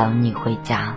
等你回家。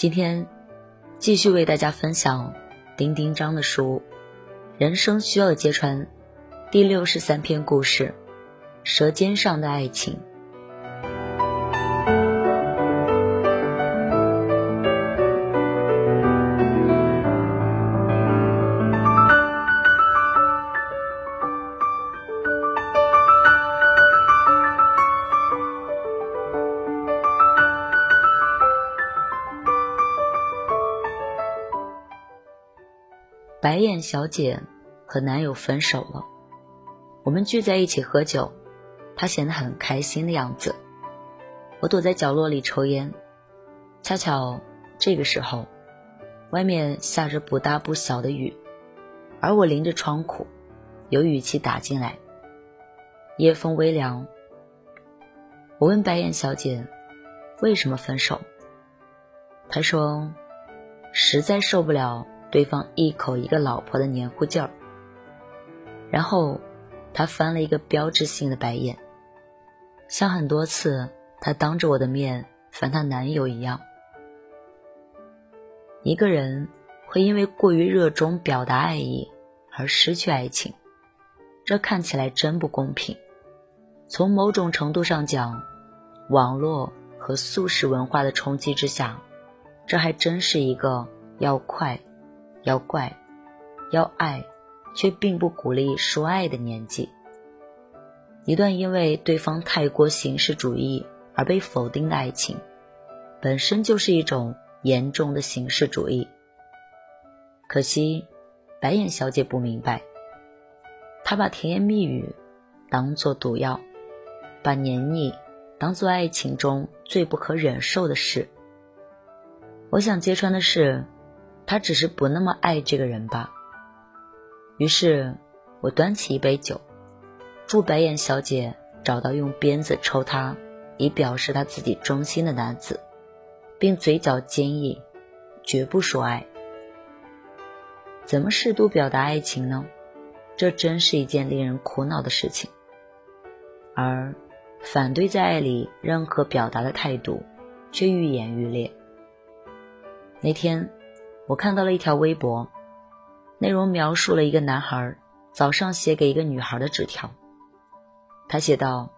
今天继续为大家分享丁丁章的书《人生需要揭穿》第六十三篇故事《舌尖上的爱情》。白眼小姐和男友分手了，我们聚在一起喝酒，她显得很开心的样子。我躲在角落里抽烟，恰巧这个时候，外面下着不大不小的雨，而我淋着窗户，有雨气打进来，夜风微凉。我问白眼小姐为什么分手，她说实在受不了对方一口一个老婆的黏糊劲儿。然后他翻了一个标志性的白眼，像很多次。她当着我的面烦她男友一样。一个人会因为过于热衷表达爱意而失去爱情，这看起来真不公平。从某种程度上讲，网络和速食文化的冲击之下，这还真是一个要快、要怪、要爱，却并不鼓励说爱的年纪。一段因为对方太过形式主义。而被否定的爱情，本身就是一种严重的形式主义。可惜，白眼小姐不明白，她把甜言蜜语当做毒药，把黏腻当做爱情中最不可忍受的事。我想揭穿的是，他只是不那么爱这个人吧。于是，我端起一杯酒，祝白眼小姐找到用鞭子抽她。以表示他自己忠心的男子，并嘴角坚毅，绝不说爱。怎么适度表达爱情呢？这真是一件令人苦恼的事情。而反对在爱里任何表达的态度，却愈演愈烈。那天，我看到了一条微博，内容描述了一个男孩早上写给一个女孩的纸条。他写道：“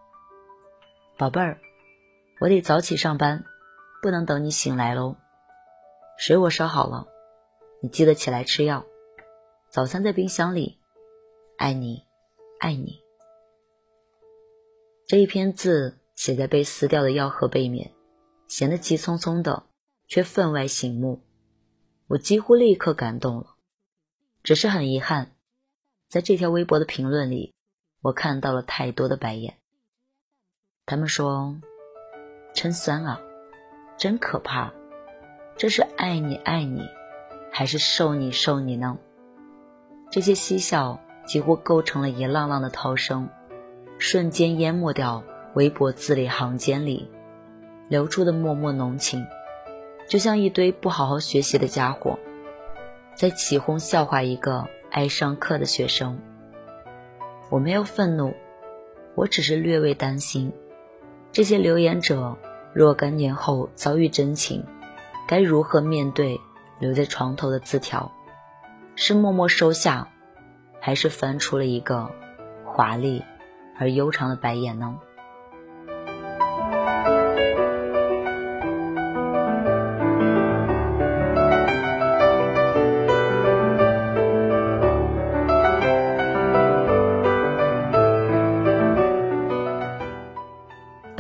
宝贝儿。”我得早起上班，不能等你醒来喽。水我烧好了，你记得起来吃药。早餐在冰箱里，爱你，爱你。这一篇字写在被撕掉的药盒背面，显得急匆匆的，却分外醒目。我几乎立刻感动了，只是很遗憾，在这条微博的评论里，我看到了太多的白眼。他们说。真酸啊，真可怕！这是爱你爱你，还是受你受你呢？这些嬉笑几乎构成了一浪浪的涛声，瞬间淹没掉微博字里行间里流出的默默浓情，就像一堆不好好学习的家伙，在起哄笑话一个爱上课的学生。我没有愤怒，我只是略微担心。这些留言者若干年后遭遇真情，该如何面对留在床头的字条？是默默收下，还是翻出了一个华丽而悠长的白眼呢？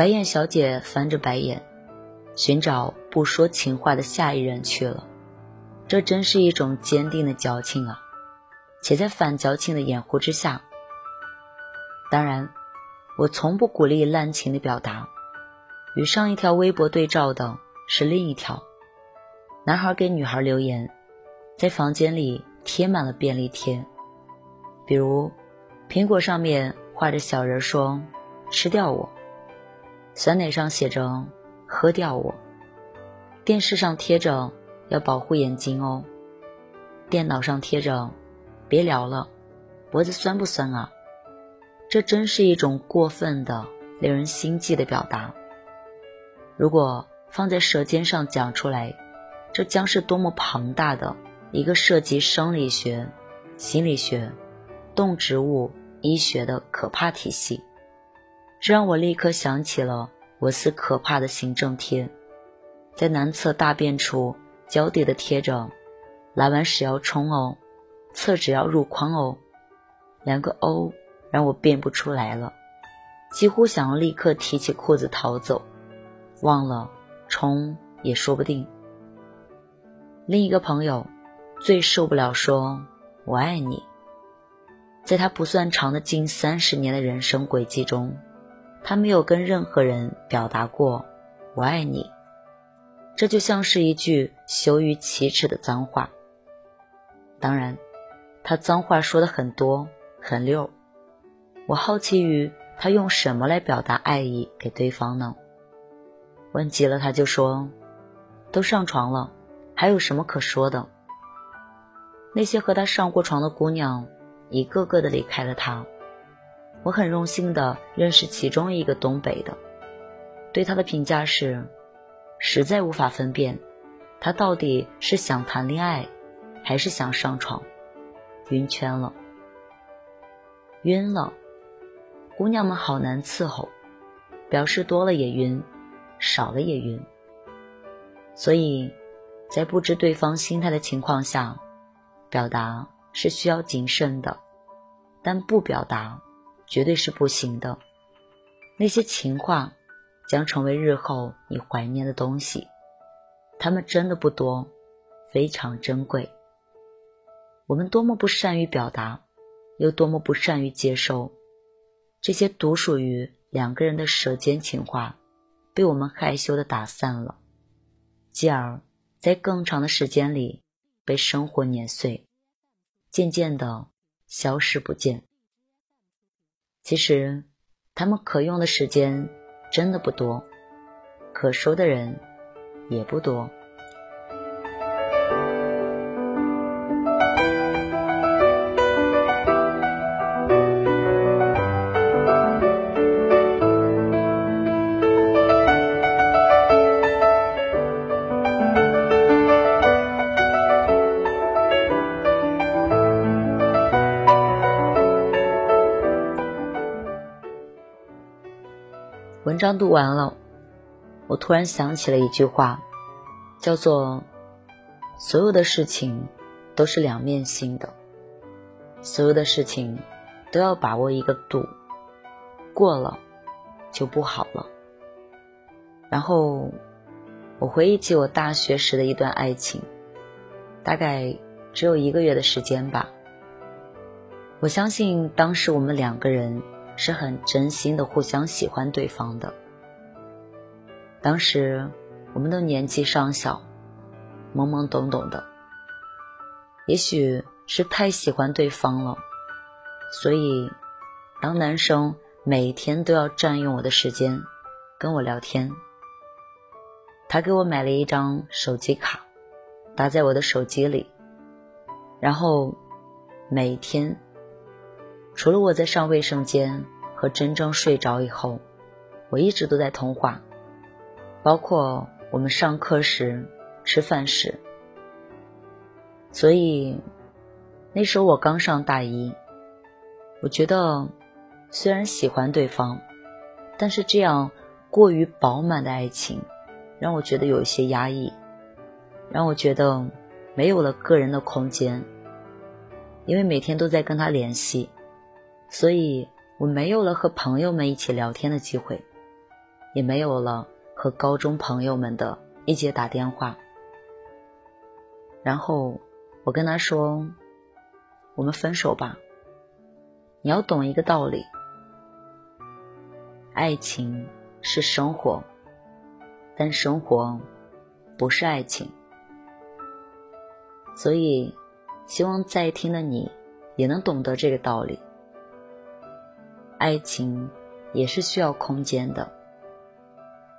白眼小姐翻着白眼，寻找不说情话的下一任去了。这真是一种坚定的矫情啊！且在反矫情的掩护之下，当然，我从不鼓励滥情的表达。与上一条微博对照的是另一条：男孩给女孩留言，在房间里贴满了便利贴，比如苹果上面画着小人，说“吃掉我”。酸奶上写着“喝掉我”，电视上贴着“要保护眼睛哦”，电脑上贴着“别聊了，脖子酸不酸啊？”这真是一种过分的、令人心悸的表达。如果放在舌尖上讲出来，这将是多么庞大的一个涉及生理学、心理学、动植物医学的可怕体系。这让我立刻想起了我司可怕的行政贴，在男厕大便处脚底的贴着“拉完屎要冲哦，厕纸要入筐哦”，两个 O 让我变不出来了，几乎想要立刻提起裤子逃走，忘了冲也说不定。另一个朋友最受不了说我爱你。在他不算长的近三十年的人生轨迹中，他没有跟任何人表达过“我爱你”，这就像是一句羞于启齿的脏话。当然，他脏话说的很多很溜。我好奇于他用什么来表达爱意给对方呢？问急了，他就说：“都上床了，还有什么可说的？”那些和他上过床的姑娘。一个个的离开了他，我很荣幸的认识其中一个东北的，对他的评价是，实在无法分辨，他到底是想谈恋爱，还是想上床，晕圈了，晕了，姑娘们好难伺候，表示多了也晕，少了也晕，所以，在不知对方心态的情况下，表达。是需要谨慎的，但不表达绝对是不行的。那些情话将成为日后你怀念的东西，它们真的不多，非常珍贵。我们多么不善于表达，又多么不善于接收这些独属于两个人的舌尖情话，被我们害羞的打散了，继而在更长的时间里被生活碾碎。渐渐的消失不见。其实，他们可用的时间真的不多，可说的人也不多。文章读完了，我突然想起了一句话，叫做“所有的事情都是两面性的，所有的事情都要把握一个度，过了就不好了。”然后我回忆起我大学时的一段爱情，大概只有一个月的时间吧。我相信当时我们两个人。是很真心的互相喜欢对方的。当时我们都年纪尚小，懵懵懂懂的，也许是太喜欢对方了，所以当男生每天都要占用我的时间跟我聊天，他给我买了一张手机卡，打在我的手机里，然后每天。除了我在上卫生间和真正睡着以后，我一直都在通话，包括我们上课时、吃饭时。所以那时候我刚上大一，我觉得虽然喜欢对方，但是这样过于饱满的爱情，让我觉得有一些压抑，让我觉得没有了个人的空间，因为每天都在跟他联系。所以我没有了和朋友们一起聊天的机会，也没有了和高中朋友们的一起打电话。然后我跟他说：“我们分手吧。你要懂一个道理，爱情是生活，但生活不是爱情。所以，希望在听的你也能懂得这个道理。”爱情也是需要空间的。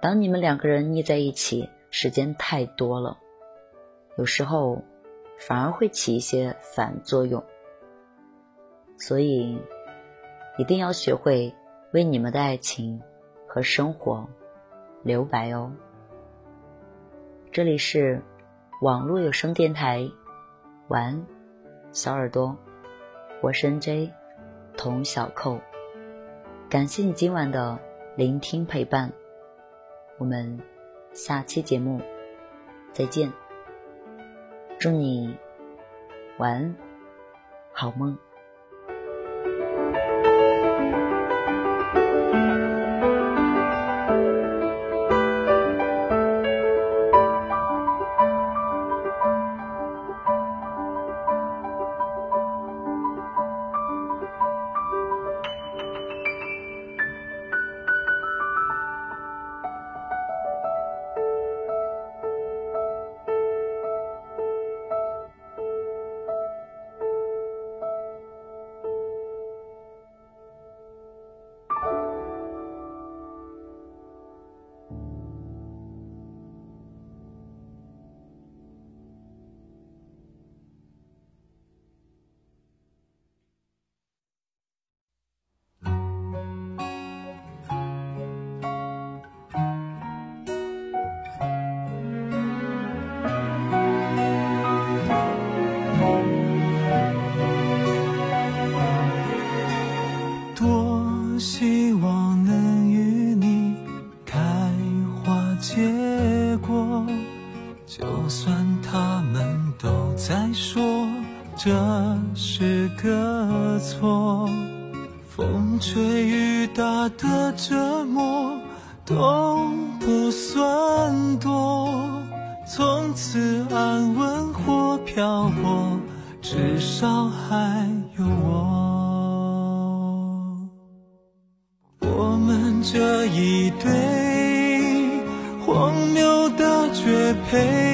当你们两个人腻在一起时间太多了，有时候反而会起一些反作用。所以一定要学会为你们的爱情和生活留白哦。这里是网络有声电台，晚安，小耳朵，我是 N J 童小扣。感谢你今晚的聆听陪伴，我们下期节目再见。祝你晚安，好梦。不算多，从此安稳或漂泊，至少还有我。我们这一对荒谬的绝配，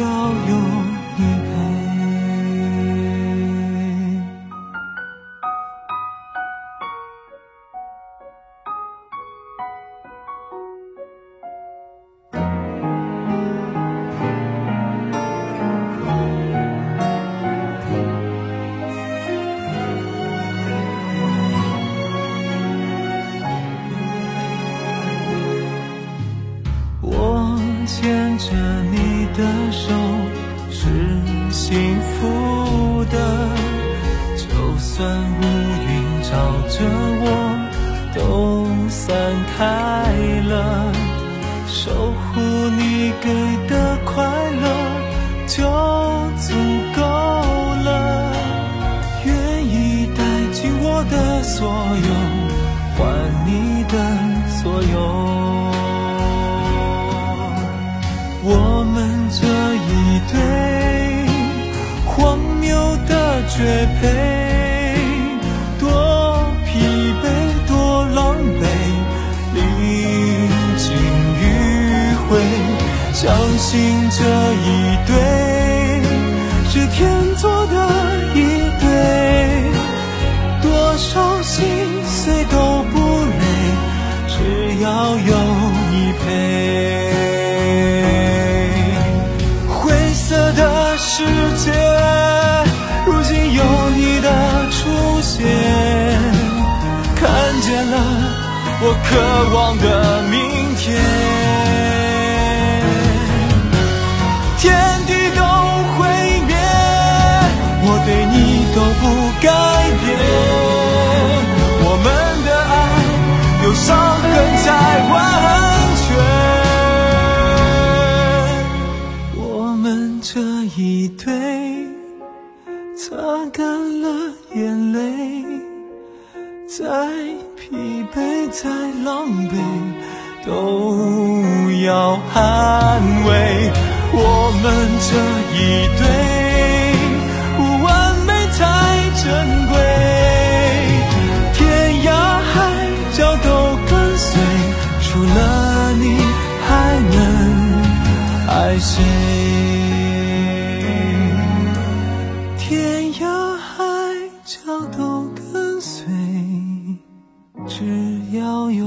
只散开了。守护你给的快乐就足够了，愿意带进我的所有，换你的所有。我们这一对荒谬的绝配，对是天作的一对，多少心碎都不累，只要有你陪。灰色的世界，如今有你的出现，看见了我渴望的海角都跟随只要有